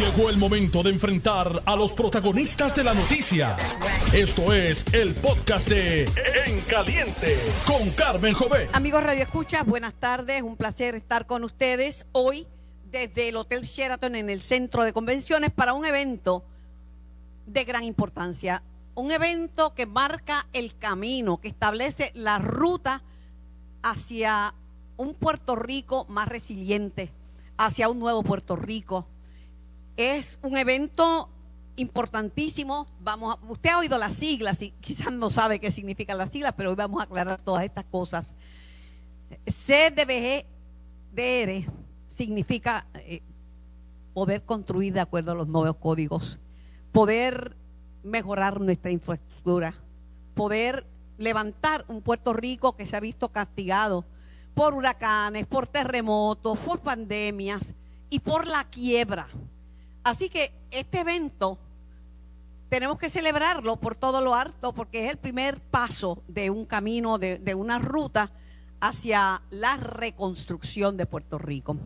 Llegó el momento de enfrentar a los protagonistas de la noticia. Esto es el podcast de En Caliente con Carmen Jové. Amigos Radio Escucha, buenas tardes. Un placer estar con ustedes hoy desde el Hotel Sheraton en el centro de convenciones para un evento de gran importancia. Un evento que marca el camino, que establece la ruta hacia un Puerto Rico más resiliente, hacia un nuevo Puerto Rico. Es un evento importantísimo. Vamos a- usted ha oído las siglas y quizás no sabe qué significan las siglas, pero hoy vamos a aclarar todas estas cosas. CDBGDR significa eh, poder construir de acuerdo a los nuevos códigos, poder mejorar nuestra infraestructura, poder levantar un Puerto Rico que se ha visto castigado por huracanes, por terremotos, por pandemias y por la quiebra. Así que este evento tenemos que celebrarlo por todo lo harto, porque es el primer paso de un camino, de, de una ruta hacia la reconstrucción de Puerto Rico.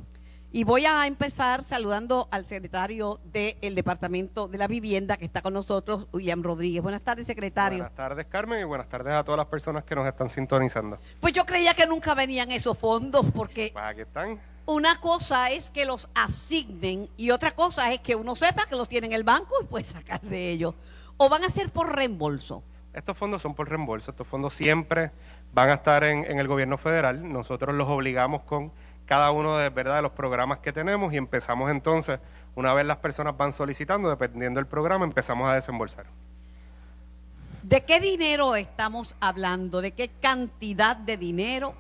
Y voy a empezar saludando al secretario del Departamento de la Vivienda que está con nosotros, William Rodríguez. Buenas tardes, secretario. Buenas tardes, Carmen, y buenas tardes a todas las personas que nos están sintonizando. Pues yo creía que nunca venían esos fondos, porque Pues aquí están. Una cosa es que los asignen y otra cosa es que uno sepa que los tiene en el banco y puede sacar de ellos. O van a ser por reembolso. Estos fondos son por reembolso, estos fondos siempre van a estar en, en el gobierno federal. Nosotros los obligamos con cada uno de, ¿verdad? de los programas que tenemos y empezamos entonces, una vez las personas van solicitando, dependiendo del programa, empezamos a desembolsar. ¿De qué dinero estamos hablando? ¿De qué cantidad de dinero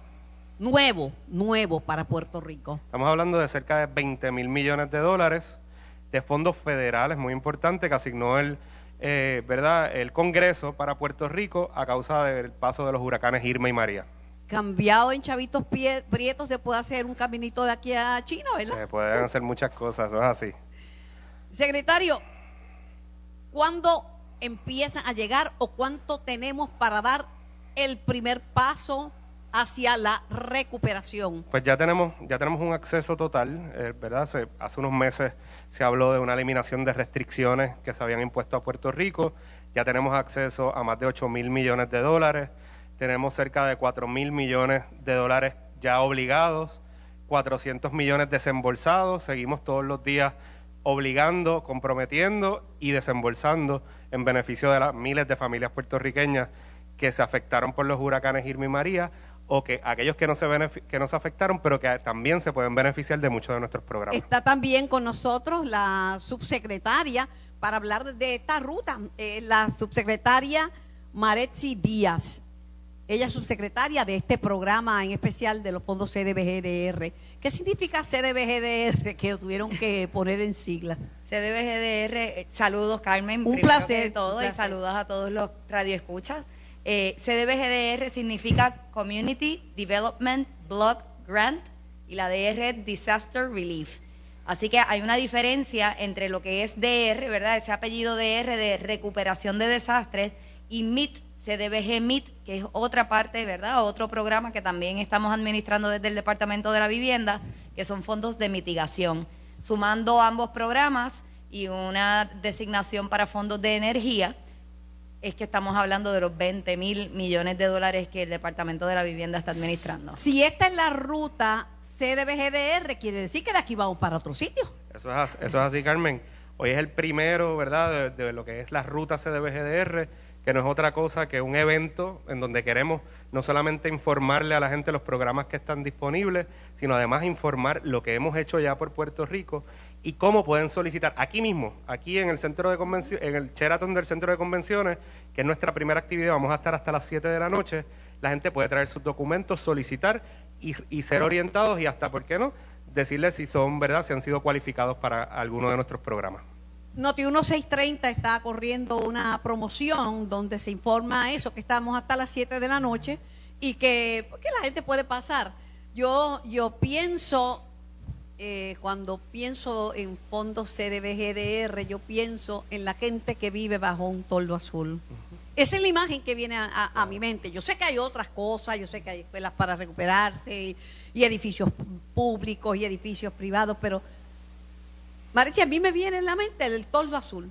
nuevo, nuevo para Puerto Rico? Estamos hablando de cerca de 20 mil millones de dólares de fondos federales, muy importante, que asignó el, eh, ¿verdad? el Congreso para Puerto Rico a causa del paso de los huracanes Irma y María. Cambiado en chavitos pie- prietos se puede hacer un caminito de aquí a China, ¿verdad? Se pueden hacer muchas cosas, eso es así. Secretario, ¿cuándo empiezan a llegar o cuánto tenemos para dar el primer paso hacia la recuperación? Pues ya tenemos, ya tenemos un acceso total, eh, ¿verdad? Hace unos meses se habló de una eliminación de restricciones que se habían impuesto a Puerto Rico. Ya tenemos acceso a más de 8 mil millones de dólares. Tenemos cerca de 4 mil millones de dólares ya obligados, 400 millones desembolsados. Seguimos todos los días obligando, comprometiendo y desembolsando en beneficio de las miles de familias puertorriqueñas que se afectaron por los huracanes Irma y María o que aquellos que no se que no se afectaron pero que también se pueden beneficiar de muchos de nuestros programas. Está también con nosotros la subsecretaria para hablar de esta ruta, eh, la subsecretaria Maretzi Díaz. Ella es subsecretaria de este programa en especial de los fondos CDBGDR. ¿Qué significa CDBGDR que tuvieron que poner en siglas? CDBGDR, eh, saludos Carmen. Un placer, todo, un y saludos a todos los radioescuchas. Eh, CDBGDR significa Community Development Block Grant y la DR es Disaster Relief. Así que hay una diferencia entre lo que es DR, ¿verdad? Ese apellido DR de recuperación de desastres y MIT, CDBG MIT, que es otra parte, ¿verdad? Otro programa que también estamos administrando desde el Departamento de la Vivienda, que son fondos de mitigación. Sumando ambos programas y una designación para fondos de energía, es que estamos hablando de los 20 mil millones de dólares que el Departamento de la Vivienda está administrando. Si esta es la ruta CDBGDR, quiere decir que de aquí vamos para otro sitio. Eso es, as- eso es así, Carmen. Hoy es el primero, ¿verdad?, de, de lo que es la ruta CDBGDR, que no es otra cosa que un evento en donde queremos no solamente informarle a la gente los programas que están disponibles, sino además informar lo que hemos hecho ya por Puerto Rico y cómo pueden solicitar aquí mismo, aquí en el centro de convencio- en el Sheraton del centro de convenciones, que es nuestra primera actividad, vamos a estar hasta las 7 de la noche. La gente puede traer sus documentos, solicitar y, y ser orientados y hasta, ¿por qué no?, decirles si son, ¿verdad?, si han sido cualificados para alguno de nuestros programas. Noti 1630 está corriendo una promoción donde se informa eso, que estamos hasta las 7 de la noche y que, que la gente puede pasar. Yo, yo pienso, eh, cuando pienso en fondos CDBGDR, yo pienso en la gente que vive bajo un toldo azul. Esa es la imagen que viene a, a- a mi mente. Yo sé que hay otras cosas, yo sé que hay escuelas para recuperarse y, y edificios públicos y edificios privados, pero Marichi, a mí me viene en la mente el toldo azul.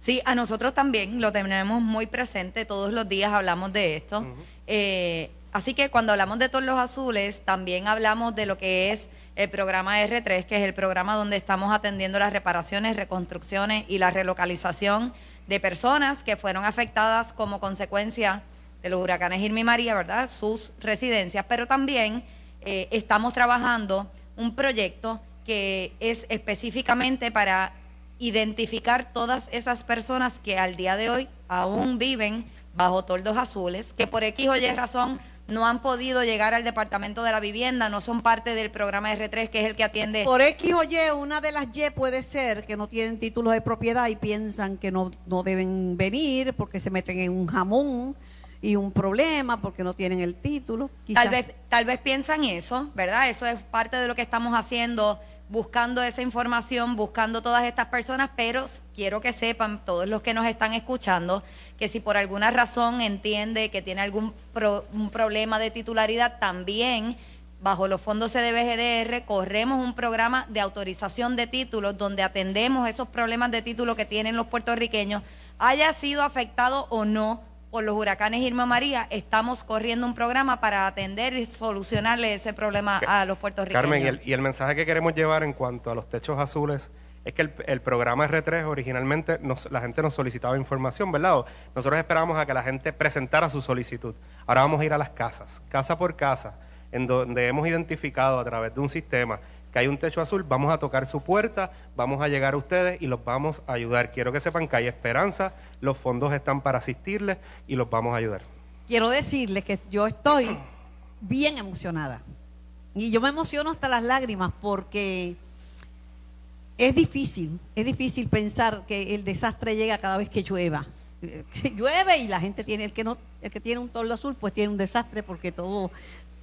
Sí, a nosotros también lo tenemos muy presente, todos los días hablamos de esto. Eh, así que cuando hablamos de los azules, también hablamos de lo que es el programa R3, que es el programa donde estamos atendiendo las reparaciones, reconstrucciones y la relocalización de personas que fueron afectadas como consecuencia de los huracanes Irma y María, ¿verdad? Sus residencias, pero también eh, estamos trabajando un proyecto que es específicamente para identificar todas esas personas que al día de hoy aún viven bajo toldos azules, que por X o Y razón no han podido llegar al Departamento de la Vivienda, no son parte del programa R3, que es el que atiende. Por X o Y, una de las Y puede ser que no tienen títulos de propiedad y piensan que no, no deben venir porque se meten en un jamón y un problema porque no tienen el título. Tal vez, tal vez piensan eso, ¿verdad? Eso es parte de lo que estamos haciendo buscando esa información, buscando todas estas personas, pero quiero que sepan todos los que nos están escuchando que si por alguna razón entiende que tiene algún un problema de titularidad, también bajo los fondos CDBGDR corremos un programa de autorización de títulos donde atendemos esos problemas de título que tienen los puertorriqueños, haya sido afectado o no por los huracanes Irma María, estamos corriendo un programa para atender y solucionarle ese problema a los puertorriqueños. Carmen, y el, mensaje que queremos llevar en cuanto a los techos azules es que el, programa R3 originalmente la gente nos solicitaba información, ¿verdad? Nosotros esperábamos a que la gente presentara su solicitud. Ahora vamos a ir a las casas, casa por casa, en donde hemos identificado a través de un sistema que hay un techo azul, vamos a tocar su puerta, vamos a llegar a ustedes y los vamos a ayudar. Quiero que sepan que hay esperanza, los fondos están para asistirles y los vamos a ayudar. Quiero decirles que yo estoy bien emocionada. Y yo me emociono hasta las lágrimas porque es difícil, es difícil pensar que el desastre llega cada vez que llueva. llueve y la gente tiene, el que no, el que tiene un toldo azul, pues tiene un desastre porque todo,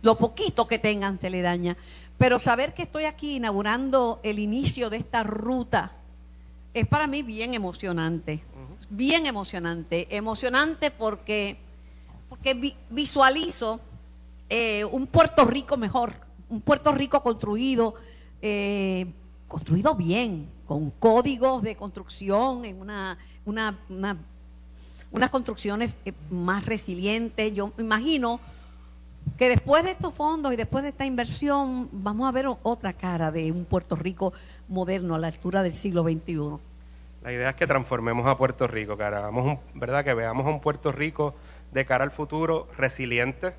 lo poquito que tengan se le daña. Pero saber que estoy aquí inaugurando el inicio de esta ruta es para mí bien emocionante. Bien emocionante. Emocionante porque, porque visualizo eh, un Puerto Rico mejor, un Puerto Rico construido, eh, construido bien, con códigos de construcción, en una, una, unas construcciones eh, más resilientes. Yo me imagino que después de estos fondos y después de esta inversión vamos a ver otra cara de un Puerto Rico moderno a la altura del siglo XXI. La idea es que transformemos a Puerto Rico, que un, ¿verdad? Que veamos a un Puerto Rico de cara al futuro resiliente,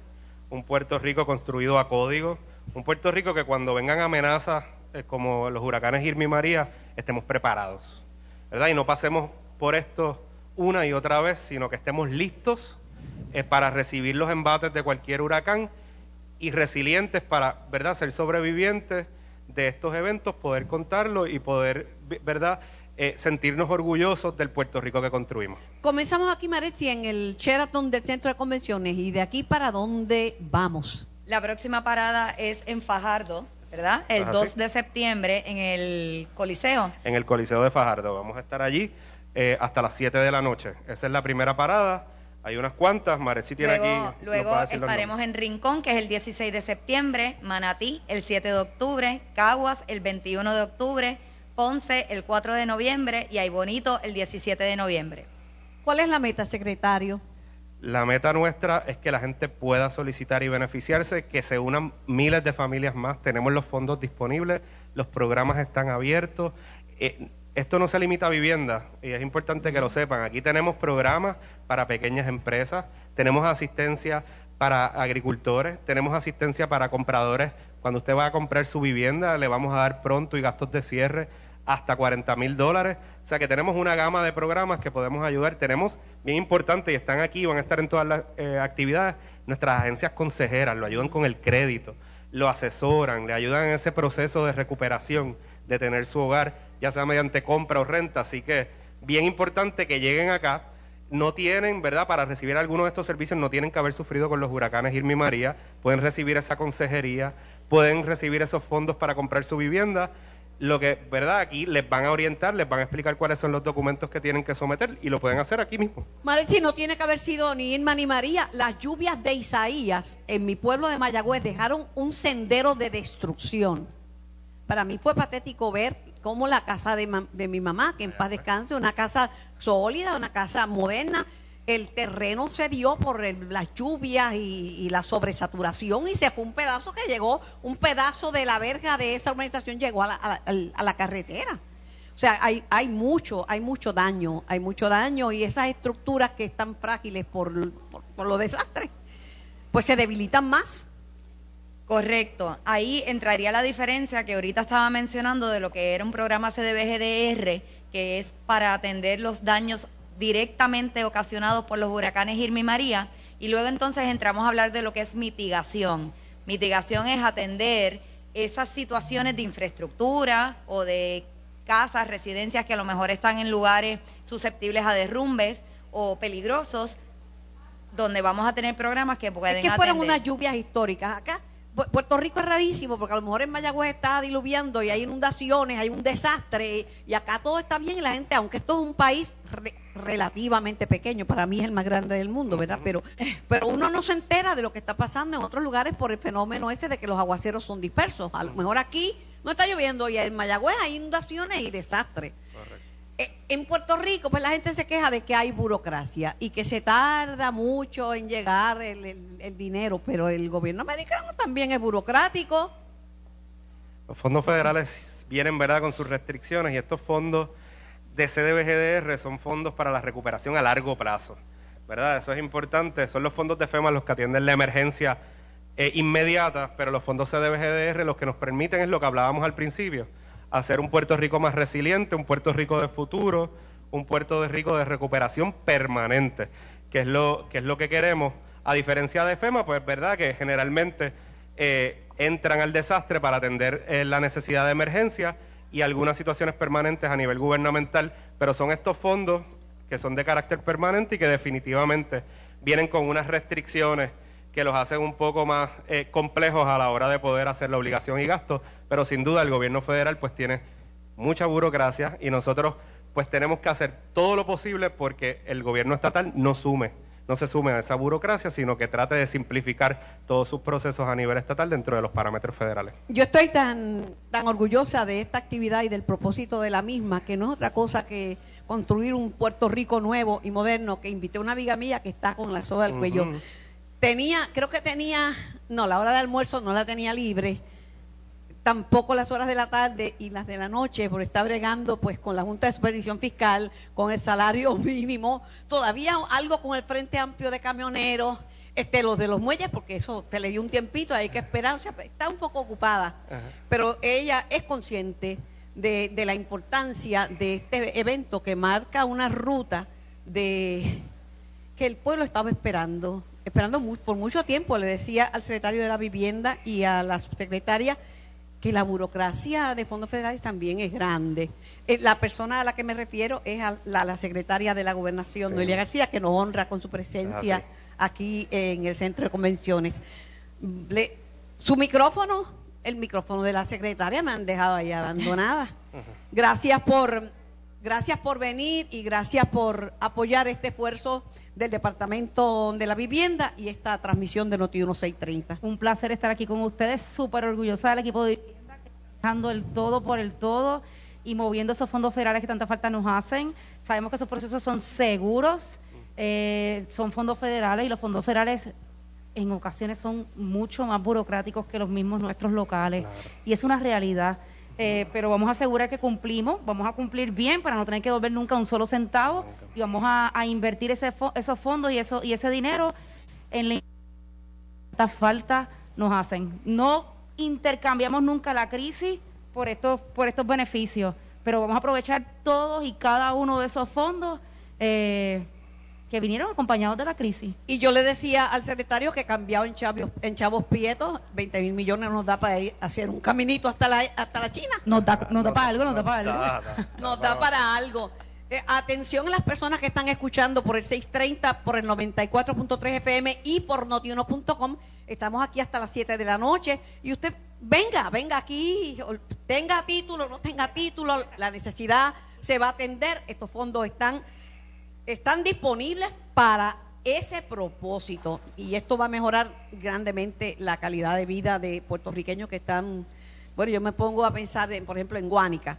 un Puerto Rico construido a código, un Puerto Rico que cuando vengan amenazas eh, como los huracanes Irma y María estemos preparados, ¿verdad? Y no pasemos por esto una y otra vez, sino que estemos listos para recibir los embates de cualquier huracán y resilientes para, ¿verdad?, ser sobrevivientes de estos eventos, poder contarlo y poder, ¿verdad?, eh, sentirnos orgullosos del Puerto Rico que construimos. Comenzamos aquí, Maretti, en el Sheraton del Centro de Convenciones. ¿Y de aquí para dónde vamos? La próxima parada es en Fajardo, ¿verdad? El 2 de septiembre en el Coliseo. En el Coliseo de Fajardo. Vamos a estar allí eh, hasta las 7 de la noche. Esa es la primera parada. Hay unas cuantas, Mareci tiene luego, aquí. Luego estaremos en Rincón, que es el 16 de septiembre, Manatí el 7 de octubre, Caguas el 21 de octubre, Ponce el 4 de noviembre y Bonito el 17 de noviembre. ¿Cuál es la meta, secretario? La meta nuestra es que la gente pueda solicitar y beneficiarse, que se unan miles de familias más. Tenemos los fondos disponibles, los programas están abiertos. Eh, esto no se limita a vivienda y es importante que lo sepan. Aquí tenemos programas para pequeñas empresas, tenemos asistencia para agricultores, tenemos asistencia para compradores. Cuando usted va a comprar su vivienda, le vamos a dar pronto y gastos de cierre hasta 40 mil dólares. O sea que tenemos una gama de programas que podemos ayudar. Tenemos, bien importante, y están aquí, van a estar en todas las eh, actividades, nuestras agencias consejeras, lo ayudan con el crédito, lo asesoran, le ayudan en ese proceso de recuperación de tener su hogar ya sea mediante compra o renta. Así que bien importante que lleguen acá. No tienen, ¿verdad? Para recibir alguno de estos servicios no tienen que haber sufrido con los huracanes Irma y María. Pueden recibir esa consejería, pueden recibir esos fondos para comprar su vivienda. Lo que, ¿verdad? Aquí les van a orientar, les van a explicar cuáles son los documentos que tienen que someter y lo pueden hacer aquí mismo. si no tiene que haber sido ni Irma ni María. Las lluvias de Isaías en mi pueblo de Mayagüez dejaron un sendero de destrucción. Para mí fue patético ver como la casa de, mi mamá, que en paz descanse, una casa sólida, una casa moderna. El terreno se dio por las lluvias y, la sobresaturación y se fue un pedazo que llegó, un pedazo de la verja de esa urbanización llegó a la, a carretera. O sea, hay, hay mucho, hay mucho daño, hay mucho daño y esas estructuras que están frágiles por los desastres, pues se debilitan más. Correcto. Ahí entraría la diferencia que ahorita estaba mencionando de lo que era un programa CDBGDR, que es para atender los daños directamente ocasionados por los huracanes Irma y María. Y luego entonces entramos a hablar de lo que es mitigación. Mitigación es atender esas situaciones de infraestructura o de casas, residencias que a lo mejor están en lugares susceptibles a derrumbes o peligrosos, donde vamos a tener programas que pueden Es que fueron atender. unas lluvias históricas. Acá, Puerto Rico es rarísimo porque a lo mejor en Mayagüez está diluviando y hay inundaciones, hay un desastre y acá todo está bien y la gente, aunque esto es un país re- relativamente pequeño, para mí es el más grande del mundo, ¿verdad? Pero, pero uno no se entera de lo que está pasando en otros lugares por el fenómeno ese de que los aguaceros son dispersos. A lo mejor aquí no está lloviendo y en Mayagüez hay inundaciones y desastres. Eh, En Puerto Rico, pues la gente se queja de que hay burocracia y que se tarda mucho en llegar el, dinero, pero el gobierno americano también es burocrático. Los fondos federales vienen, ¿verdad?, con sus restricciones y estos fondos de CDBGDR son fondos para la recuperación a largo plazo, ¿verdad? Eso es importante. Son los fondos de FEMA los que atienden la emergencia eh, inmediata, pero los fondos CDBGDR los que nos permiten es lo que hablábamos al principio, hacer un Puerto Rico más resiliente, un Puerto Rico de futuro, un Puerto Rico de recuperación permanente, que es lo que, es lo que queremos. A diferencia de FEMA, pues verdad que generalmente eh, entran al desastre para atender eh, la necesidad de emergencia y algunas situaciones permanentes a nivel gubernamental, pero son estos fondos que son de carácter permanente y que definitivamente vienen con unas restricciones que los hacen un poco más eh, complejos a la hora de poder hacer la obligación y gasto, pero sin duda el gobierno federal pues tiene mucha burocracia y nosotros pues tenemos que hacer todo lo posible porque el gobierno estatal no sume, no se sume a esa burocracia, sino que trate de simplificar todos sus procesos a nivel estatal dentro de los parámetros federales. Yo estoy tan, tan orgullosa de esta actividad y del propósito de la misma, que no es otra cosa que construir un Puerto Rico nuevo y moderno, que invité a una amiga mía que está con la soga al cuello. Tenía, creo que tenía, no, la hora de almuerzo no la tenía libre, tampoco las horas de la tarde y las de la noche, por estar bregando pues con la Junta de Supervisión Fiscal, con el salario mínimo, todavía algo con el Frente Amplio de Camioneros, este, los de los muelles, porque eso te le dio un tiempito, hay que esperar, o sea, está un poco ocupada, Ajá. pero ella es consciente de, de la importancia de este evento que marca una ruta de que el pueblo estaba esperando, esperando mu- por mucho tiempo. Le decía al secretario de la Vivienda y a la subsecretaria que la burocracia de fondos federales también es grande. Eh, la persona a la que me refiero es a la, la secretaria de la Gobernación, Sí. Noelia García, que nos honra con su presencia Ah, aquí en el centro de convenciones. Le- su micrófono, el micrófono de la secretaria me han dejado ahí abandonada. Gracias por, gracias por venir y gracias por apoyar este esfuerzo del Departamento de la Vivienda y esta transmisión de Noti 1630. Un placer estar aquí con ustedes, súper orgullosa del equipo de vivienda, que está dejando el todo por el todo y moviendo esos fondos federales que tanta falta nos hacen. Sabemos que esos procesos son seguros, eh, son fondos federales y los fondos federales en ocasiones son mucho más burocráticos que los mismos nuestros locales y es una realidad. Eh, pero vamos a asegurar que cumplimos, vamos a cumplir bien para no tener que devolver nunca un solo centavo y vamos a, a invertir ese fo- esos fondos y, eso, y ese dinero en la tanta falta nos hacen. No intercambiamos nunca la crisis por estos, por estos beneficios, pero vamos a aprovechar todos y cada uno de esos fondos eh, que vinieron acompañados de la crisis. Y yo le decía al secretario que cambiado en Chavos, en Chavos Prietos, 20 mil millones nos da para ir a hacer un caminito hasta la, hasta la China. Nos da, nos da para algo, nos da para algo. Nos da para algo. Eh, atención a las personas que están escuchando por el 630, por el 94.3 FM y por notiuno.com. Estamos aquí hasta las 7 de la noche y usted venga, venga aquí, tenga título, no tenga título, la necesidad se va a atender. Estos fondos están, están disponibles para ese propósito y esto va a mejorar grandemente la calidad de vida de puertorriqueños que están, bueno, yo me pongo a pensar, en, por ejemplo, en Guánica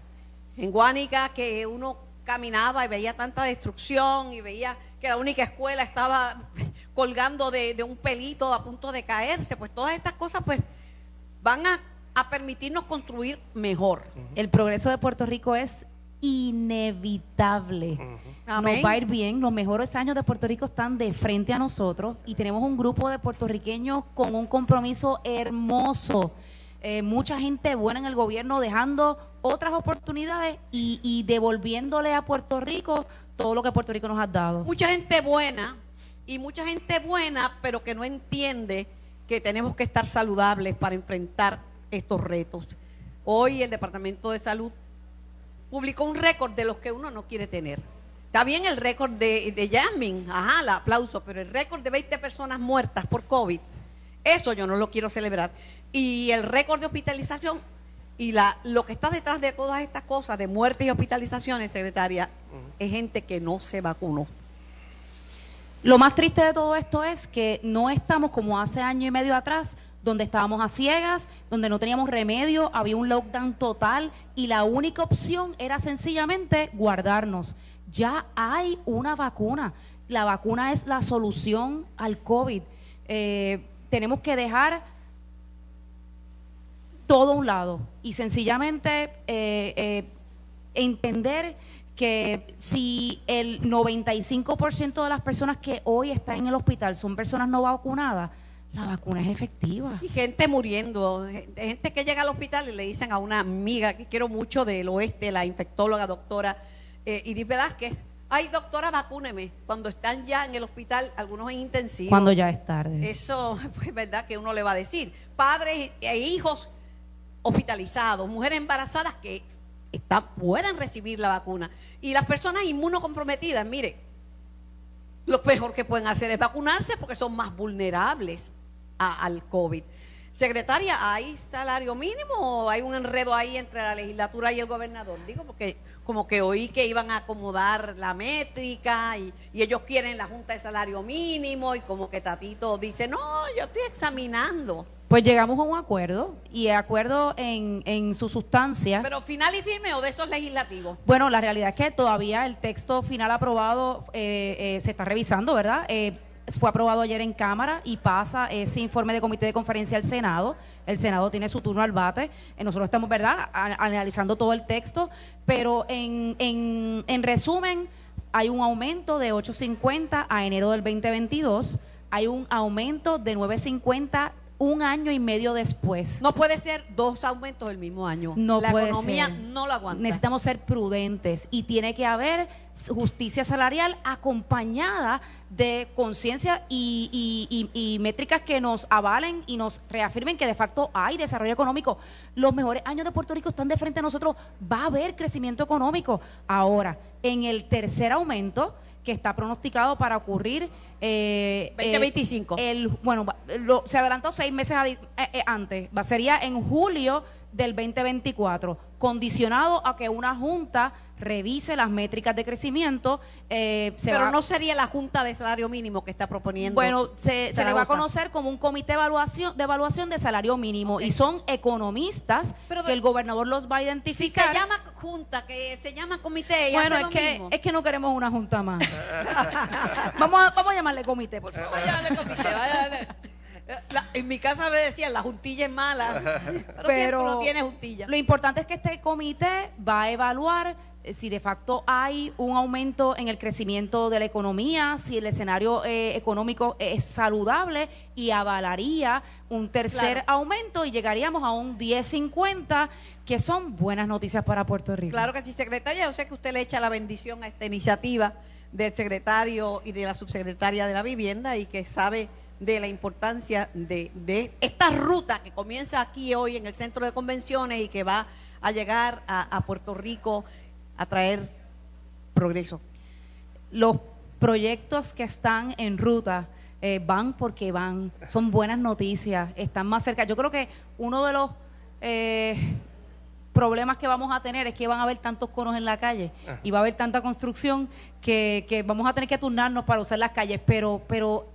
En Guánica que uno caminaba y veía tanta destrucción y veía que la única escuela estaba colgando de, un pelito a punto de caerse, pues todas estas cosas pues van a permitirnos construir mejor. El progreso de Puerto Rico es inevitable. Nos va a ir bien, los mejores años de Puerto Rico están de frente a nosotros y tenemos un grupo de puertorriqueños con un compromiso hermoso. Eh, mucha gente buena en el gobierno dejando otras oportunidades y, y devolviéndole a Puerto Rico todo lo que Puerto Rico nos ha dado. Mucha gente buena y mucha gente buena, pero que no entiende que tenemos que estar saludables para enfrentar estos retos. Hoy el Departamento de Salud publicó un récord de los que uno no quiere tener. Está bien el récord de, de Jasmine, ajá, el aplauso, pero el récord de 20 personas muertas por COVID, eso yo no lo quiero celebrar. Y el récord de hospitalización y la, lo que está detrás de todas estas cosas, de muertes y hospitalizaciones, secretaria, es gente que no se vacunó. Lo más triste de todo esto es que no estamos como hace año y medio atrás, donde estábamos a ciegas, donde no teníamos remedio, había un lockdown total y la única opción era sencillamente guardarnos. Ya hay una vacuna. La vacuna es la solución al COVID. Eh, tenemos que dejar todo a un lado y sencillamente eh, eh, entender que si el 95% de las personas que hoy están en el hospital son personas no vacunadas, la vacuna es efectiva. Y gente muriendo, gente que llega al hospital y le dicen a una amiga que quiero mucho del oeste, la infectóloga doctora eh, Iris Velázquez, ay doctora, vacúneme, cuando están ya en el hospital, algunos en intensivo. Cuando ya es tarde. Eso, pues, verdad que uno le va a decir. Padres e hijos hospitalizados, mujeres embarazadas que están, puedan recibir la vacuna. Y las personas inmunocomprometidas, mire, lo mejor que pueden hacer es vacunarse porque son más vulnerables a- al COVID. Secretaria, ¿hay salario mínimo o hay un enredo ahí entre la legislatura y el gobernador? Digo, porque como que oí que iban a acomodar la métrica y, y ellos quieren la Junta de Salario Mínimo y como que Tatito dice, no, yo estoy examinando. Pues llegamos a un acuerdo y acuerdo en, en su sustancia. Pero final y firme o de estos legislativos. Bueno, la realidad es que todavía el texto final aprobado eh, eh, se está revisando, ¿verdad? Eh, fue aprobado ayer en Cámara y pasa ese informe de comité de conferencia al Senado. El Senado tiene su turno al bate. Eh, nosotros estamos, ¿verdad?, analizando todo el texto, pero en, en, en resumen, hay un aumento de 8.50 a enero del 2022, hay un aumento de 9.50 un año y medio después. No puede ser dos aumentos el mismo año. No la puede economía ser. no lo aguanta. Necesitamos ser prudentes y tiene que haber justicia salarial acompañada de conciencia y, y- y- y métricas que nos avalen y nos reafirmen que de facto hay desarrollo económico. Los mejores años de Puerto Rico están de frente a nosotros. Va a haber crecimiento económico. Ahora, en el tercer aumento que está pronosticado para ocurrir eh, 2025. eh, el, bueno, lo- se adelantó seis meses adi- eh, eh, antes. Va, sería en julio del 2024, condicionado a que una junta revise las métricas de crecimiento. eh, se Pero va- no sería la Junta de Salario Mínimo que está proponiendo. bueno, se, se le va a conocer como un comité de evaluación de, evaluación de salario mínimo y son economistas Pero de- que el gobernador los va a si se identificar. llama Junta, que se llama Comité y bueno, hace es lo que, mismo. es que no queremos una junta más. vamos, a, vamos a llamarle comité, por favor. Vaya a darle comité, vaya La- en mi casa me decían, la juntilla es mala. Pero, Pero siempre no tiene juntilla. Lo importante es que este comité va a evaluar eh, si de facto hay un aumento en el crecimiento de la economía, si el escenario eh, económico es saludable y avalaría un tercer Claro. aumento y llegaríamos a un 10.50, que son buenas noticias para Puerto Rico. Claro que sí, secretaria. Yo sé que usted le echa la bendición a esta iniciativa del secretario y de la subsecretaria de la vivienda y que sabe de la importancia de, de esta ruta que comienza aquí hoy en el centro de convenciones y que va a llegar a, a Puerto Rico a traer progreso. los proyectos que están en ruta eh, van porque van, son buenas noticias, están más cerca. Yo creo que uno de los eh, problemas que vamos a tener es que van a haber tantos conos en la calle y va a haber tanta construcción que, que vamos a tener que turnarnos para usar las calles, pero, pero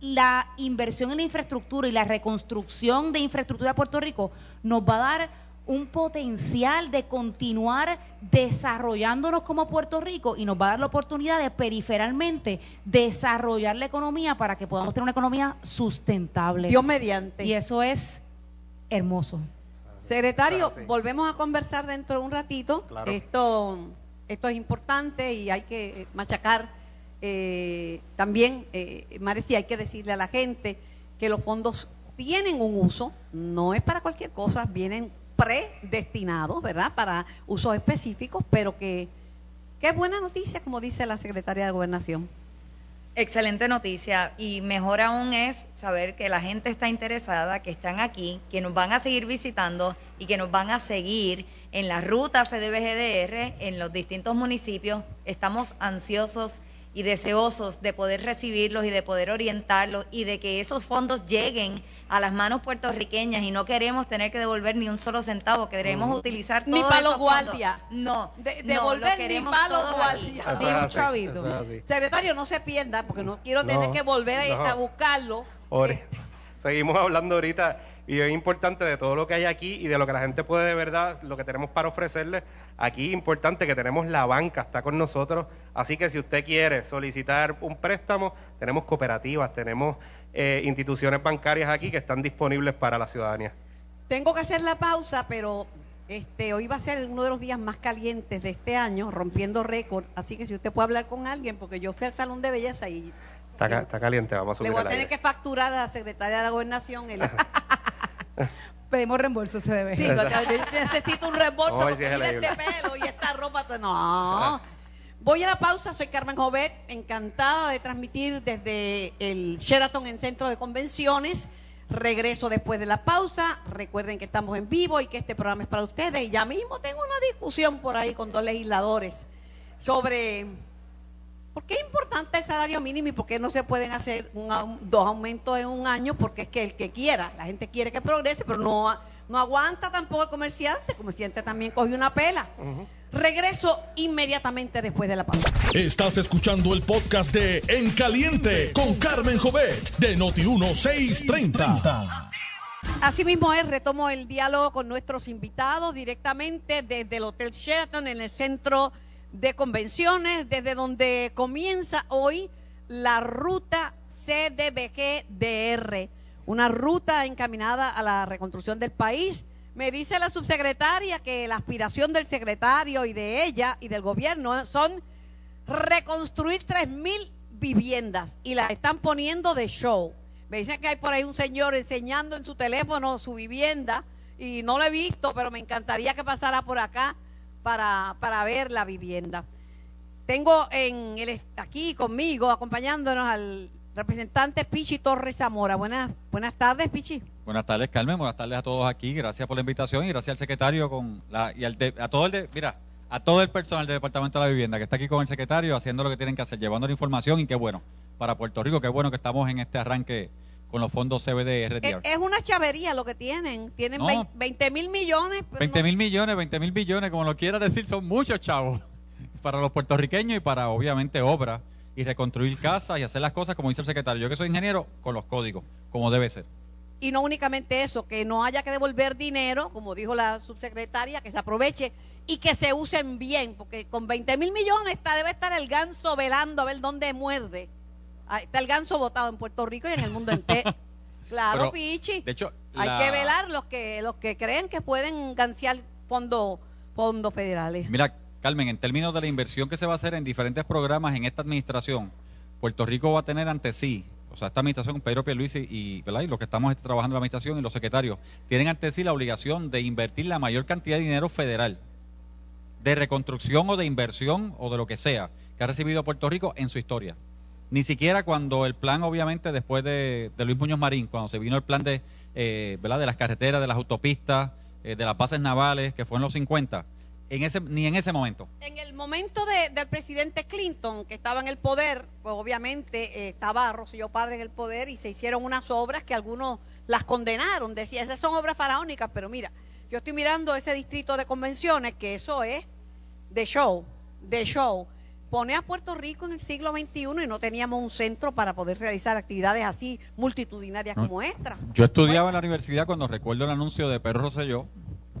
la inversión en la infraestructura y la reconstrucción de infraestructura de Puerto Rico nos va a dar un potencial de continuar desarrollándonos como Puerto Rico y nos va a dar la oportunidad de periferalmente desarrollar la economía para que podamos tener una economía sustentable. Dios mediante. Y eso es hermoso. Secretario, Claro, sí. volvemos a conversar dentro de un ratito. Claro. Esto, esto es importante y hay que machacar eh, también, eh, hay que decirle a la gente que los fondos tienen un uso, no es para cualquier cosa, vienen predestinados, ¿verdad? Para usos específicos, pero que, que es buena noticia, como dice la secretaria de Gobernación. Excelente noticia y mejor aún es saber que la gente está interesada, que están aquí, que nos van a seguir visitando y que nos van a seguir en la ruta CDBGDR en los distintos municipios. Estamos ansiosos y deseosos de poder recibirlos y de poder orientarlos y de que esos fondos lleguen a las manos puertorriqueñas y no queremos tener que devolver ni un solo centavo, queremos utilizar Ni todos pa' los esos fondos. guardias. No, De- no, devolver los ni queremos pa' los guardias. Ni un chavito. Secretario, no se pierda, porque no quiero tener No, que volver a, no. a buscarlo. Ore- Seguimos hablando ahorita y es importante de todo lo que hay aquí y de lo que la gente puede de verdad, lo que tenemos para ofrecerle. Aquí es importante que tenemos la banca, está con nosotros. Así que si usted quiere solicitar un préstamo, tenemos cooperativas, tenemos eh, instituciones bancarias aquí que están disponibles para la ciudadanía. Tengo que hacer la pausa, pero este hoy va a ser uno de los días más calientes de este año, rompiendo récord. Así que si usted puede hablar con alguien, porque yo fui al salón de belleza y Está, ca- está caliente, vamos a le subir voy a tener aire. que facturar a la secretaria de la gobernación. el- Pedimos reembolso, se debe. Sí, yo- yo necesito un reembolso Hoy sí porque es mira elegible. este pelo y esta ropa. No. Voy a la pausa, soy Carmen Jovet, encantada de transmitir desde el Sheraton en Centro de Convenciones. Regreso después de la pausa. Recuerden que estamos en vivo y que este programa es para ustedes. Y ya mismo tengo una discusión por ahí con dos legisladores sobre por qué es importante el salario mínimo y por qué no se pueden hacer un dos aumentos en un año, porque es que el que quiera, la gente quiere que progrese, pero no, no aguanta tampoco el comerciante. El comerciante también cogió una pela. Regreso inmediatamente después de la pausa. Estás escuchando el podcast de En Caliente con Carmen Jovet de Noti1630. Asimismo es, retomo el diálogo con nuestros invitados directamente desde el Hotel Sheraton en el centro de convenciones, desde donde comienza hoy la ruta CDBG-DR, una ruta encaminada a la reconstrucción del país. Me dice la subsecretaria que la aspiración del secretario y de ella y del gobierno son reconstruir 3.000 viviendas y las están poniendo de show. Me dicen que hay por ahí un señor enseñando en su teléfono su vivienda y no lo he visto, pero me encantaría que pasara por acá para, para ver la vivienda. Tengo en el, aquí conmigo, acompañándonos al representante Pichi Torres Zamora. Buenas, buenas tardes, Pichi. Buenas tardes, Carmen. Buenas tardes a todos aquí. Gracias por la invitación y gracias al secretario con la, y al de- a todo el de, mira, a todo el personal del Departamento de la Vivienda que está aquí con el secretario haciendo lo que tienen que hacer, llevando la información y qué bueno para Puerto Rico, qué bueno que estamos en este arranque con los fondos CBD Es, es una chavería lo que tienen. Tienen No. 20 mil millones. pero 20 no- mil millones, 20 mil billones, como lo quiera decir, son muchos chavos para los puertorriqueños y para obviamente obras y reconstruir casas y hacer las cosas como dice el secretario. Yo que soy ingeniero, con los códigos, como debe ser. Y no únicamente eso, que no haya que devolver dinero, como dijo la subsecretaria, que se aproveche y que se usen bien, porque con 20 mil millones está, debe estar el ganso velando a ver dónde muerde. Ahí está el ganso votado en Puerto Rico y en el mundo entero. Claro, Pero, Pichi. De hecho, Hay la- que velar los que los que creen que pueden ganciar fondos fondos federales. Mira, Carmen, en términos de la inversión que se va a hacer en diferentes programas en esta administración, Puerto Rico va a tener ante sí, o sea, esta administración, Pedro Pierluisi y, ¿verdad? y los que estamos este, trabajando en la administración y los secretarios, tienen ante sí la obligación de invertir la mayor cantidad de dinero federal de reconstrucción o de inversión o de lo que sea que ha recibido Puerto Rico en su historia. Ni siquiera cuando el plan, obviamente, después de, Luis Muñoz Marín, cuando se vino el plan de, eh, ¿verdad? de las carreteras, de las autopistas, eh, de las bases navales, que fue en los 50, en ese, ni en ese momento. En el momento de- del presidente Clinton, que estaba en el poder, pues obviamente eh, estaba Rocío Padre en el poder y se hicieron unas obras que algunos las condenaron. Decía, esas son obras faraónicas, pero mira, yo estoy mirando ese distrito de convenciones, que eso es de show, de show. Pone a Puerto Rico en el siglo XXI y no teníamos un centro para poder realizar actividades así multitudinarias No. como esta. Yo estudiaba en la universidad cuando recuerdo el anuncio de Pedro Rosselló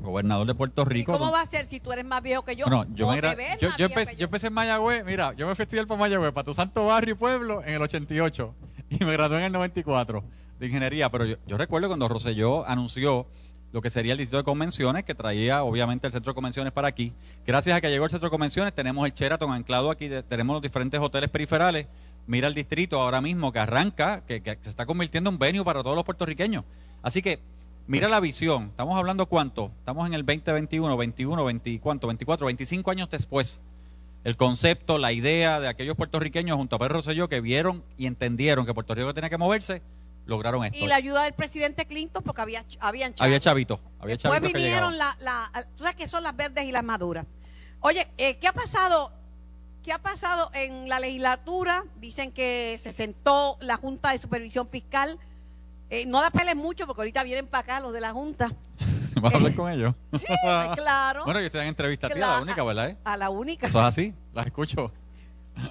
gobernador de Puerto ¿Y Rico. cómo va a ser si tú eres más viejo que yo? Bueno, yo, ves yo, yo empecé, que yo empecé en Mayagüez, mira, yo me fui a estudiar para Mayagüez, para tu santo barrio y pueblo, en el 88, y me gradué en el 94 de ingeniería, pero yo, yo recuerdo cuando Rosselló anunció lo que sería el distrito de convenciones, que traía obviamente el centro de convenciones para aquí. Gracias a que llegó el centro de convenciones, tenemos el Sheraton anclado aquí, tenemos los diferentes hoteles periferales. Mira el distrito ahora mismo que arranca, que, que se está convirtiendo en un venue para todos los puertorriqueños. Así que mira la visión. Estamos hablando cuánto? Estamos en el 2021, 21, 20, ¿cuánto? 24, 25 años después. El concepto, la idea de aquellos puertorriqueños junto a Pedro Rosselló que vieron y entendieron que Puerto Rico tenía que moverse, lograron esto. Y la ayuda del presidente Clinton porque había, habían chavos. Había chavito, había Después chavito vinieron llegaban. la, la, tú sabes que son las verdes y las maduras. Oye, eh, ¿qué ha pasado? ¿Qué ha pasado en la legislatura? Dicen que se sentó la Junta de Supervisión Fiscal. Eh, no la peleen mucho porque ahorita vienen para acá los de la Junta. ¿Vas a hablar con ellos? Sí, claro. Bueno, yo estoy en entrevista a ti, a la única, ¿verdad? eh? a la única. Eso es así, las escucho.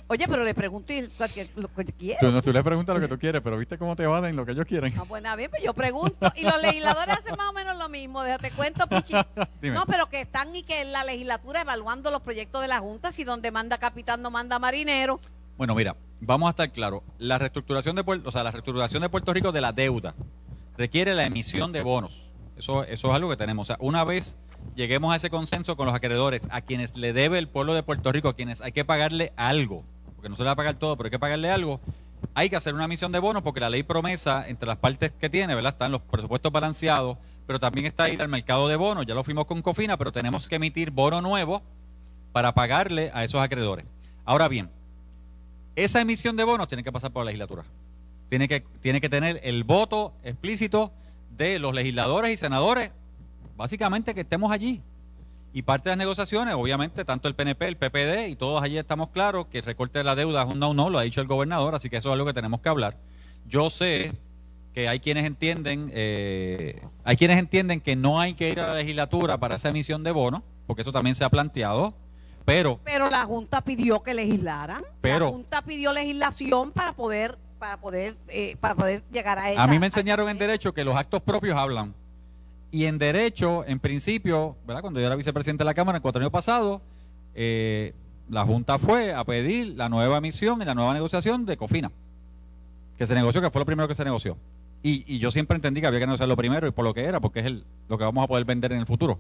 Oye, pero le pregunto y cualquier, lo que quiera. Tú, no, tú le preguntas lo que tú quieres, pero viste cómo te van en lo que ellos quieren. Ah, nada bien, pues yo pregunto. Y los legisladores hacen más o menos lo mismo. Déjate cuento, Pichi. Dime. No, pero que están y que en la legislatura evaluando los proyectos de la Junta, si donde manda capitán no manda marinero. Bueno, mira, vamos a estar claros. La reestructuración de Puerto, o sea, la reestructuración de Puerto Rico de la deuda requiere la emisión de bonos. Eso, eso es algo que tenemos. O sea, una vez lleguemos a ese consenso con los acreedores, a quienes le debe el pueblo de Puerto Rico, a quienes hay que pagarle algo, porque no se le va a pagar todo, pero hay que pagarle algo, hay que hacer una emisión de bonos porque la ley promesa, entre las partes que tiene, ¿verdad? Están los presupuestos balanceados, pero también está ir al mercado de bonos, ya lo fuimos con Cofina, pero tenemos que emitir bono nuevo para pagarle a esos acreedores. Ahora bien, esa emisión de bonos tiene que pasar por la legislatura. Tiene que, tiene que tener el voto explícito de los legisladores y senadores, básicamente que estemos allí. Y parte de las negociaciones, obviamente, tanto el PNP, el PPD y todos allí estamos claros que el recorte de la deuda es un no, no, lo ha dicho el gobernador, así que eso es algo que tenemos que hablar. Yo sé que hay quienes entienden, eh, hay quienes entienden que no hay que ir a la legislatura para esa emisión de bonos, porque eso también se ha planteado, pero Pero la Junta pidió que legislaran. Pero- la Junta pidió legislación para poder para poder eh, para poder llegar a esa. A mí me enseñaron en derecho que los actos propios hablan. Y en derecho, en principio, ¿verdad? Cuando yo era vicepresidente de la Cámara el cuatro años pasado, eh, la Junta fue a pedir la nueva emisión y la nueva negociación de Cofina. Que se negoció, que fue lo primero que se negoció. Y, yo siempre entendí que había que negociar lo primero y por lo que era, porque es lo que vamos a poder vender en el futuro.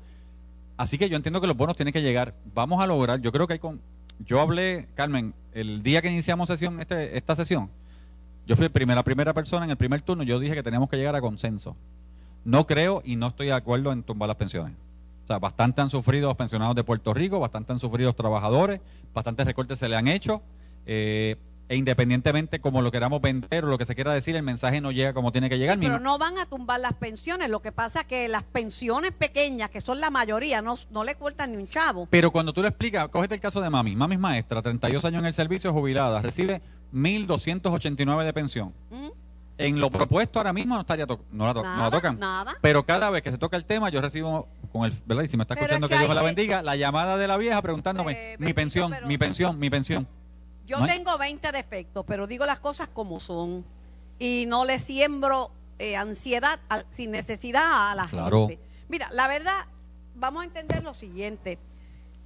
Así que yo entiendo que los bonos tienen que llegar. Vamos a lograr, yo creo que hay con... Yo hablé, Carmen, el día que iniciamos sesión, este, esta sesión, yo fui la primera persona en el primer turno, yo dije que teníamos que llegar a consenso. No creo y no estoy de acuerdo en tumbar las pensiones. O sea, bastante han sufrido los pensionados de Puerto Rico, bastante han sufrido los trabajadores, bastantes recortes se le han hecho. eh, e independientemente como lo queramos vender o lo que se quiera decir, el mensaje no llega como tiene que llegar. Sí, pero no van a tumbar las pensiones. Lo que pasa es que las pensiones pequeñas, que son la mayoría, no, no le cortan ni un chavo. Pero cuando tú le explicas, cógete el caso de Mami. Mami es maestra, 32 años en el servicio, jubilada, recibe 1.289 de pensión. ¿Mm? En lo propuesto ahora mismo no estaría no, la to- no la tocan. nada. Pero cada vez que se toca el tema, yo recibo con el, ¿verdad? Y si me está escuchando es que, que Dios me la bendiga, la llamada de la vieja preguntándome Eh, mi pensión, pero- mi pensión, mi pensión. Yo No tengo 20 defectos, pero digo las cosas como son. Y no le siembro eh, ansiedad sin necesidad a la Claro. gente. Mira, la verdad, vamos a entender lo siguiente.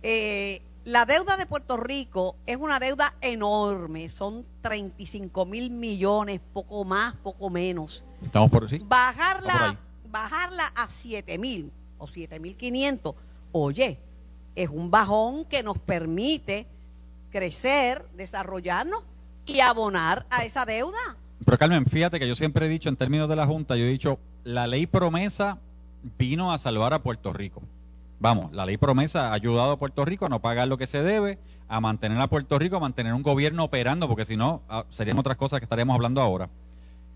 Eh, la deuda de Puerto Rico es una deuda enorme. Son 35 mil millones, poco más, poco menos. Estamos por sí. Bajarla, por bajarla a 7 mil o 7 mil 500, oye, es un bajón que nos permite crecer, desarrollarnos y abonar a esa deuda. Pero Carmen, fíjate que yo siempre he dicho en términos de la Junta, yo he dicho, la ley promesa vino a salvar a Puerto Rico. Vamos, la ley promesa ha ayudado a Puerto Rico a no pagar lo que se debe, a mantener a Puerto Rico, a mantener un gobierno operando, porque si no, ah, serían otras cosas que estaríamos hablando ahora.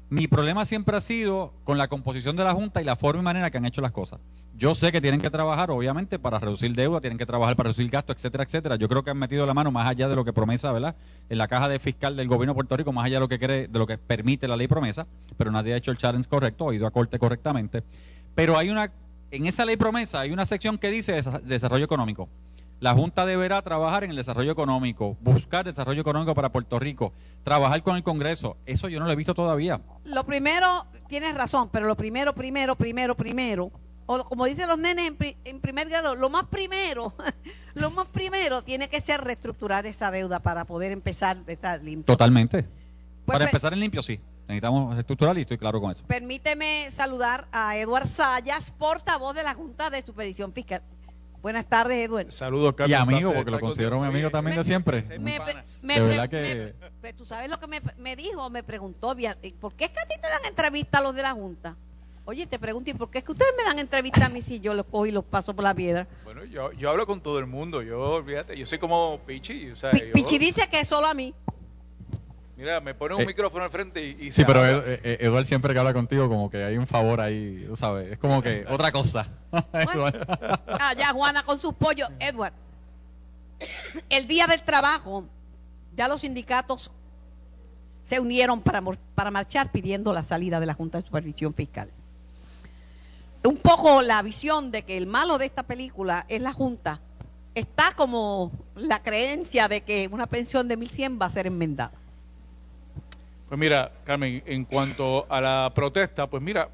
Mi problema siempre ha sido con la composición de la Junta y la forma y manera que han hecho las cosas. Yo sé que tienen que trabajar, obviamente, para reducir deuda, tienen que trabajar para reducir gastos, etcétera, etcétera. Yo creo que han metido la mano más allá de lo que promesa, ¿verdad? En la caja de fiscal del gobierno de Puerto Rico, más allá de lo que de lo que permite la ley promesa, pero nadie ha hecho el challenge correcto, ha ido a corte correctamente. Pero hay una, en esa ley promesa hay una sección que dice desa- desarrollo económico. La Junta deberá trabajar en el desarrollo económico, buscar desarrollo económico para Puerto Rico, trabajar con el Congreso. Eso yo no lo he visto todavía. Lo primero, tienes razón, pero lo primero, primero, primero, primero, o como dicen los nenes en, pri- en primer grado, lo más primero, lo más primero tiene que ser reestructurar esa deuda para poder empezar a estar limpio. Totalmente. Pues, Para pe- empezar en limpio, sí. Necesitamos estructural y estoy claro con eso. Permíteme saludar a Eduard Sayas, portavoz de la Junta de Supervisión Fiscal. Buenas tardes, Eduard. Saludos, Y Carmen. amigo, porque lo considero mi amigo también de siempre. Me me De verdad que- tú sabes lo que me, me dijo, me preguntó, via- ¿por qué es que a ti te dan entrevista a los de la Junta? Oye, te pregunto, ¿y por qué es que ustedes me dan entrevista a mí si yo los cojo y los paso por la piedra? Bueno, yo, yo hablo con todo el mundo. Yo, olvídate, yo soy como Pichi. O sea, Pi- yo- Pichi dice que es solo a mí. Mira, me pone un Eh, micrófono al frente y, y Sí, se pero. Ed- eh, Eduard siempre que habla contigo, como que hay un favor ahí, tú sabes. Es como que otra cosa. Allá Juana con sus pollos. Edward, el día del trabajo, ya los sindicatos se unieron para, para marchar pidiendo la salida de la Junta de Supervisión Fiscal. Un poco la visión de que el malo de esta película es la Junta. Está como la creencia de que una pensión de 1.100 va a ser enmendada. Pues mira, Carmen, en cuanto a la protesta, pues mira,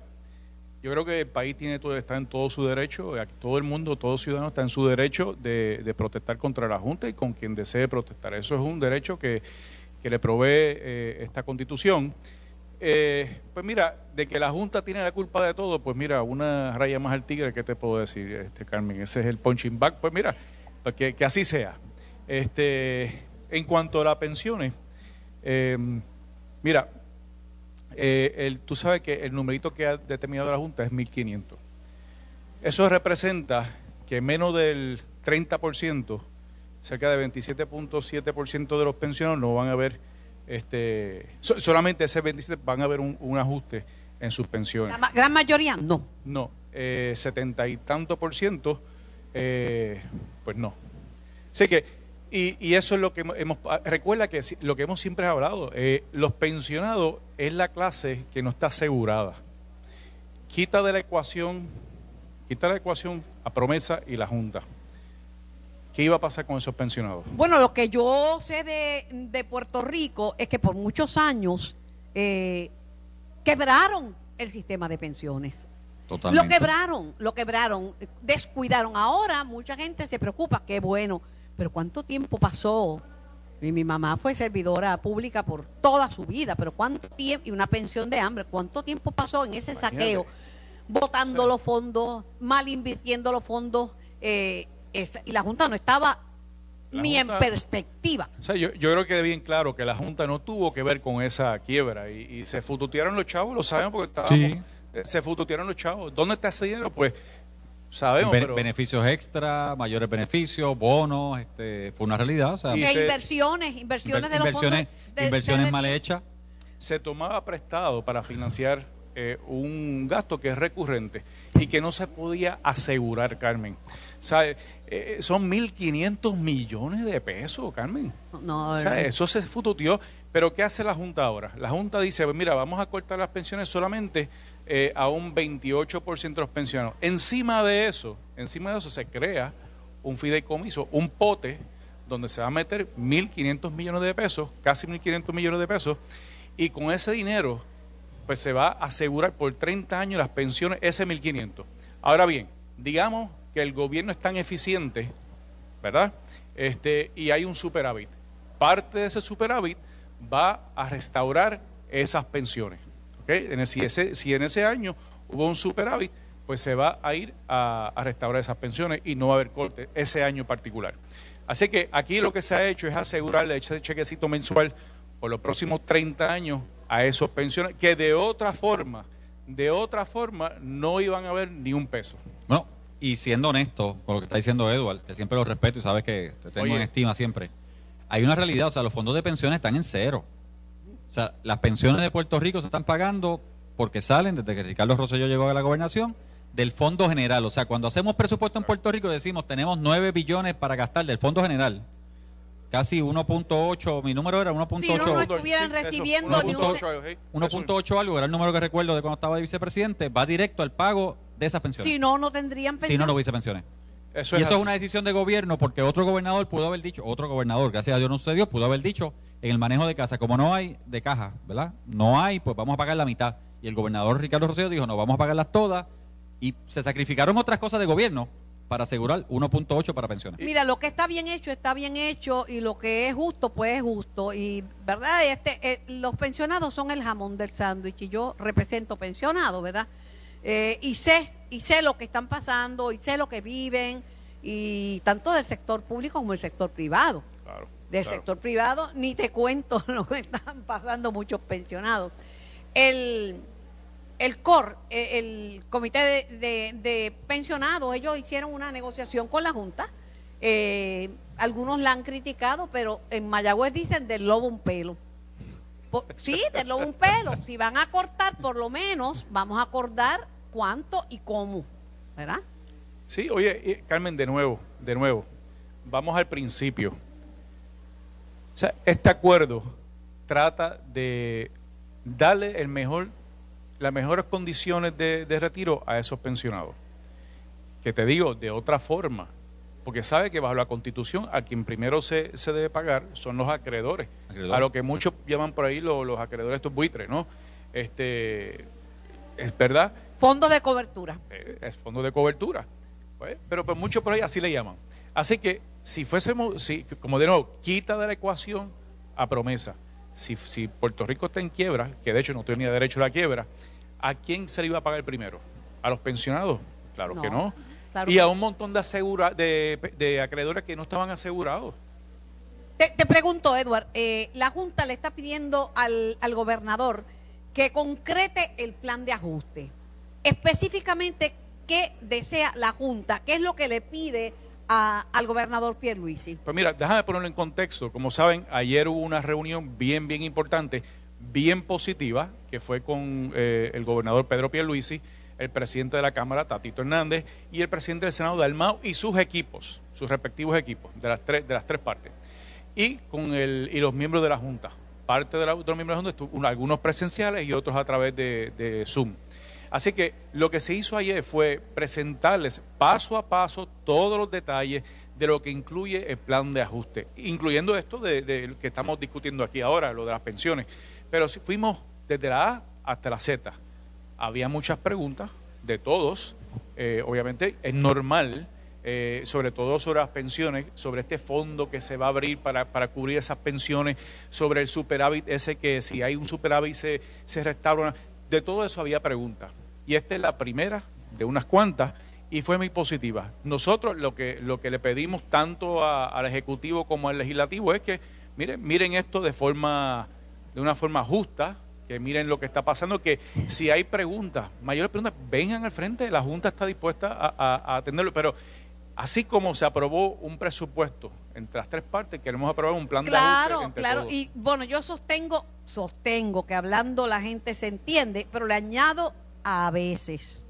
yo creo que el país tiene todo, está en todo su derecho, aquí todo el mundo, todo ciudadano está en su derecho de, de protestar contra la Junta y con quien desee protestar. Eso es un derecho que, que le provee eh, esta constitución. Eh, pues mira, de que la Junta tiene la culpa de todo, pues mira, una raya más al tigre, ¿qué te puedo decir, este Carmen? Ese es el punching bag. Pues mira, pues que, que así sea. Este, en cuanto a las pensiones, eh, mira, eh, el, tú sabes que el numerito que ha determinado la Junta es 1.500. Eso representa que menos del 30%, cerca de 27.7% de los pensionados no van a ver, este, so- solamente ese 27 van a ver un, un ajuste en sus pensiones. La ma- gran mayoría no. No, eh, 70 y tanto por ciento, eh, pues no. Así que, y, y eso es lo que hemos, hemos- ah, recuerda que lo que hemos siempre hablado, eh, los pensionados es la clase que no está asegurada. Quita de la ecuación, quita de la ecuación a promesa y la junta. ¿Qué iba a pasar con esos pensionados? Bueno, lo que yo sé de, de Puerto Rico es que por muchos años eh, quebraron el sistema de pensiones. Totalmente. Lo quebraron, lo quebraron, descuidaron. Ahora mucha gente se preocupa, qué bueno, pero ¿cuánto tiempo pasó? Y mi mamá fue servidora pública por toda su vida, pero ¿cuánto tiempo? Y una pensión de hambre, ¿cuánto tiempo pasó en ese Imagínate. saqueo? Botando Sí. los fondos, mal invirtiendo los fondos, eh, esa- y la Junta no estaba La ni Junta- en perspectiva. O sea, yo, yo creo que bien claro que la Junta no tuvo que ver con esa quiebra y, y se fututearon los chavos, lo sabemos porque estábamos, Sí. eh, se fututearon los chavos. ¿Dónde está ese dinero? Pues sabemos, pero Beneficios extra, mayores beneficios, bonos, este, fue una realidad. O sea, Y se- inversiones, inversiones inver- de los inversiones, fondos. de- inversiones de- mal hechas. se tomaba prestado para financiar eh, un gasto que es recurrente y que no se podía asegurar, Carmen. O sea, eh, eh, son 1.500 millones de pesos, Carmen. No, O sea, eso se fututeó. Pero ¿qué hace la Junta ahora? La Junta dice, mira, vamos a cortar las pensiones solamente eh, a un 28% de los pensionados. Encima de eso, encima de eso se crea un fideicomiso, un pote, donde se va a meter 1.500 millones de pesos, casi 1.500 millones de pesos, y con ese dinero, pues se va a asegurar por 30 años las pensiones, ese 1.500. Ahora bien, digamos que el gobierno es tan eficiente, ¿verdad? Este, y hay un superávit. Parte de ese superávit va a restaurar esas pensiones. En el- si, ese, si en ese año hubo un superávit, pues se va a ir a, a restaurar esas pensiones y no va a haber corte ese año particular. Así que aquí lo que se ha hecho es asegurarle ese chequecito mensual por los próximos 30 años a esos pensiones que de otra forma, de otra forma no iban a ver ni un peso. Bueno, y siendo honesto con lo que está diciendo Edward, que siempre lo respeto y sabes que te tengo Oye. en estima siempre, hay una realidad, o sea, los fondos de pensiones están en cero. O sea, las pensiones de Puerto Rico se están pagando porque salen, desde que Ricardo Rosselló llegó a la gobernación, del Fondo General. O sea, cuando hacemos presupuesto en Puerto Rico decimos tenemos 9 billones para gastar del Fondo General. Casi 1.8, mi número era 1.8. Si no, no Punto- estuvieran sí, recibiendo ni un 1.8, sí, eso. 1.8 algo, era el número que recuerdo de cuando estaba de vicepresidente, va directo al pago de esas pensiones. Si no, no tendrían Si pensión. no, no hubiese pensiones. Eso y es eso es una decisión de gobierno porque otro gobernador pudo haber dicho, otro gobernador, gracias a Dios no sucedió, pudo haber dicho en el manejo de casa, como no hay de caja, ¿verdad? No hay, pues vamos a pagar la mitad. Y el gobernador Ricardo Rosselló dijo, no, vamos a pagarlas todas Y se sacrificaron otras cosas de gobierno para asegurar 1.8 para pensiones. Mira, lo que está bien hecho está bien hecho y lo que es justo pues es justo y verdad este eh, los pensionados son el jamón del sándwich y yo represento pensionados, ¿verdad? Eh, y sé y sé lo que están pasando y sé lo que viven y tanto del sector público como del sector privado. Claro, Del claro. sector privado ni te cuento lo que están pasando muchos pensionados. El el COR, eh, el Comité de, de- de Pensionados, ellos hicieron una negociación con la Junta. Eh, algunos la han criticado, pero en Mayagüez dicen del lobo un pelo. Po- sí, del lobo un pelo. Si van a cortar, por lo menos vamos a acordar cuánto y cómo. ¿Verdad? Sí, oye, Carmen, de nuevo, de nuevo, vamos al principio. O sea, este acuerdo trata de darle el mejor, las mejores condiciones de, de retiro a esos pensionados. Que te digo, de otra forma, porque sabe que bajo la constitución a quien primero se, se debe pagar son los acreedores, Acreedores. a lo que muchos llaman por ahí los, los acreedores estos buitres, ¿no? Este, es verdad, Fondo de cobertura. eh, es fondo de cobertura. Pues, pero pues muchos por ahí así le llaman. Así que si fuésemos, si, como de nuevo, quita de la ecuación a promesa. Si, si Puerto Rico está en quiebra, que de hecho no tenía derecho a la quiebra, ¿a quién se le iba a pagar primero? ¿A los pensionados? Claro que No, claro y que a un montón de, asegura, de, de acreedores que no estaban asegurados. Te, te pregunto, Edward, eh, la Junta le está pidiendo al, al gobernador que concrete el plan de ajuste. Específicamente, ¿qué desea la Junta? ¿Qué es lo que le pide al gobernador Pierluisi? Pues mira, déjame ponerlo en contexto. Como saben, ayer hubo una reunión bien, bien importante, bien positiva, que fue con eh, el gobernador Pedro Pierluisi, el presidente de la Cámara, Tatito Hernández, y el presidente del Senado, Dalmau, y sus equipos, sus respectivos equipos, de las tres, de las tres partes. Y con el, y los miembros de la Junta. Parte de, la- de los miembros de la Junta, algunos presenciales y otros a través de Zoom. Así que lo que se hizo ayer fue presentarles paso a paso todos los detalles de lo que incluye el plan de ajuste, incluyendo esto de, de que estamos discutiendo aquí ahora, lo de las pensiones. Pero si fuimos desde la A hasta la Z. Había muchas preguntas de todos, eh, obviamente es normal, eh, sobre todo sobre las pensiones, sobre este fondo que se va a abrir para, para cubrir esas pensiones, sobre el superávit ese que si hay un superávit se, se restaura. De todo eso había preguntas. Y esta es la primera de unas cuantas y fue muy positiva. Nosotros lo que, lo que le pedimos tanto a- al Ejecutivo como al Legislativo es que miren, miren esto de forma, de una forma justa, que miren lo que está pasando, que si hay preguntas, mayores preguntas, vengan al frente, la Junta está dispuesta a, a- a atenderlo, pero así como se aprobó un presupuesto entre las tres partes, queremos aprobar un plan de Claro, entre claro. todos. Y bueno, yo sostengo, sostengo que hablando la gente se entiende, pero le añado a veces.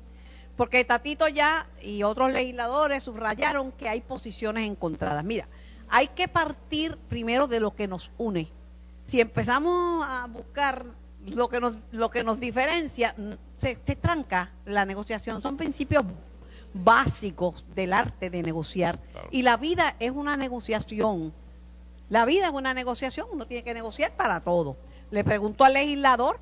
Porque Tatito ya y otros legisladores subrayaron que hay posiciones encontradas. Mira, hay que partir primero de lo que nos une. Si empezamos a buscar lo que nos, lo que nos diferencia, se, se tranca la negociación. Son principios básicos del arte de negociar. Claro. Y la vida es una negociación. La vida es una negociación, uno tiene que negociar para todo. Le pregunto al legislador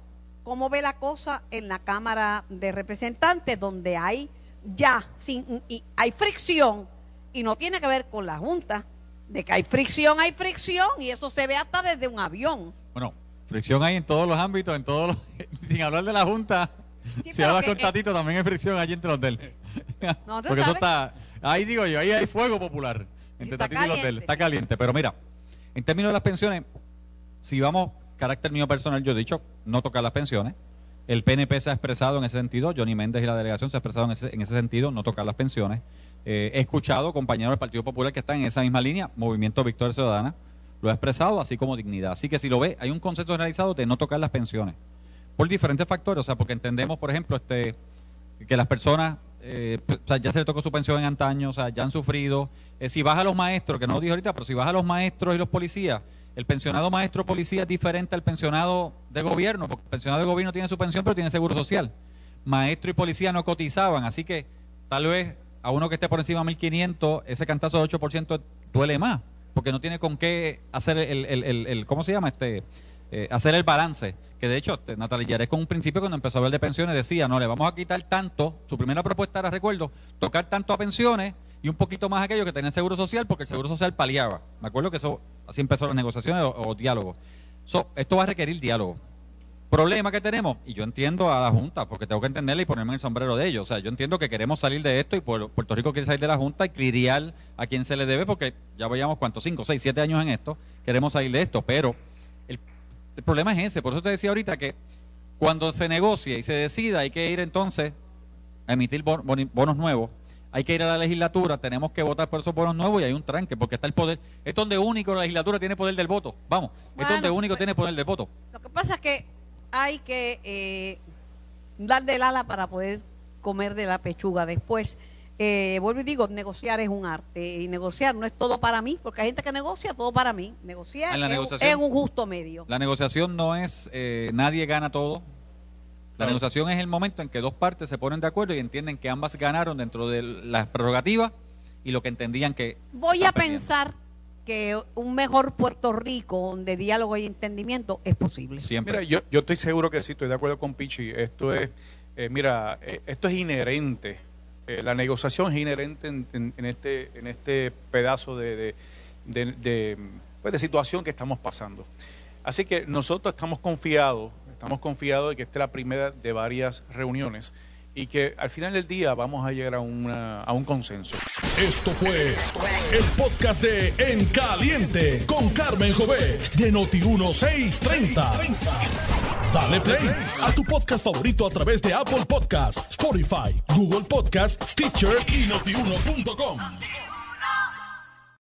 cómo ve la cosa en la Cámara de Representantes, donde hay ya sin, y hay fricción y no tiene que ver con la Junta. De que hay fricción, hay fricción y eso se ve hasta desde un avión. Bueno, fricción hay en todos los ámbitos, en todos los, sin hablar de la Junta. Sí, si hablas con Tatito, también hay fricción allí entre los del. No, Porque eso está. Ahí digo yo, ahí hay fuego popular entre Tatito y los del. Está caliente. Pero mira, en términos de las pensiones, si vamos, carácter mío personal, yo he dicho no tocar las pensiones. El PNP se ha expresado en ese sentido, Johnny Méndez y la delegación se ha expresado en ese, en ese sentido, no tocar las pensiones. Eh, he escuchado compañeros del Partido Popular que están en esa misma línea, Movimiento Victoria Ciudadana, lo ha expresado, así como dignidad. Así que si lo ve, hay un consenso generalizado de no tocar las pensiones. Por diferentes factores, o sea, porque entendemos, por ejemplo, este que las personas, eh, o sea, ya se les tocó su pensión en antaño, o sea, ya han sufrido. Eh, si baja a los maestros, que no lo dije ahorita, pero si baja a los maestros y los policías, el pensionado maestro policía es diferente al pensionado de gobierno, porque el pensionado de gobierno tiene su pensión, pero tiene seguro social. Maestro y policía no cotizaban, así que tal vez a uno que esté por encima de 1.500, ese cantazo de 8% duele más, porque no tiene con qué hacer el, el, el, ¿cómo se llama? este eh, hacer el balance. Que de hecho, te- Natalia Yares con un principio cuando empezó a hablar de pensiones decía, no, le vamos a quitar tanto, su primera propuesta era, recuerdo, tocar tanto a pensiones y un poquito más a aquello que tenía seguro social porque el seguro social paliaba. Me acuerdo que eso, así empezó las negociaciones o, o diálogos. So, esto va a requerir diálogo. Problema que tenemos, y yo entiendo a la Junta, porque tengo que entenderla y ponerme en el sombrero de ellos. O sea, yo entiendo que queremos salir de esto y Puerto Rico quiere salir de la Junta y criar a quien se le debe, porque ya vayamos, ¿cuántos? Cinco, seis, siete años en esto, queremos salir de esto, pero el, el problema es ese. Por eso te decía ahorita que cuando se negocie y se decida, hay que ir entonces a emitir bonos nuevos. Hay que ir a la legislatura, tenemos que votar por esos bonos nuevos y hay un tranque, porque está el poder. Es donde único la legislatura tiene poder del voto. Vamos, es donde único pues- tiene poder del voto. Lo que pasa es que hay que eh, dar del ala para poder comer de la pechuga después. Eh, vuelvo y digo, negociar es un arte y negociar no es todo para mí, porque hay gente que negocia todo para mí. Negociar es, es un justo medio. La negociación no es eh, nadie gana todo. La negociación es el momento en que dos partes se ponen de acuerdo y entienden que ambas ganaron dentro de las prerrogativas y lo que entendían que... Voy a perdiendo. pensar que un mejor Puerto Rico de diálogo y entendimiento es posible. Siempre. Mira, yo, yo estoy seguro que sí, estoy de acuerdo con Pichi. Esto es, eh, mira, eh, esto es inherente. Eh, la negociación es inherente en, en- en este, en este pedazo de, de, de- de, pues, de situación que estamos pasando. Así que nosotros estamos confiados, estamos confiados de que esta es la primera de varias reuniones y que al final del día vamos a llegar a, una, a un consenso. Esto fue el podcast de En Caliente con Carmen Jovet de Noti1630. Dale play a tu podcast favorito a través de Apple Podcasts, Spotify, Google Podcasts, Stitcher y notiuno.com.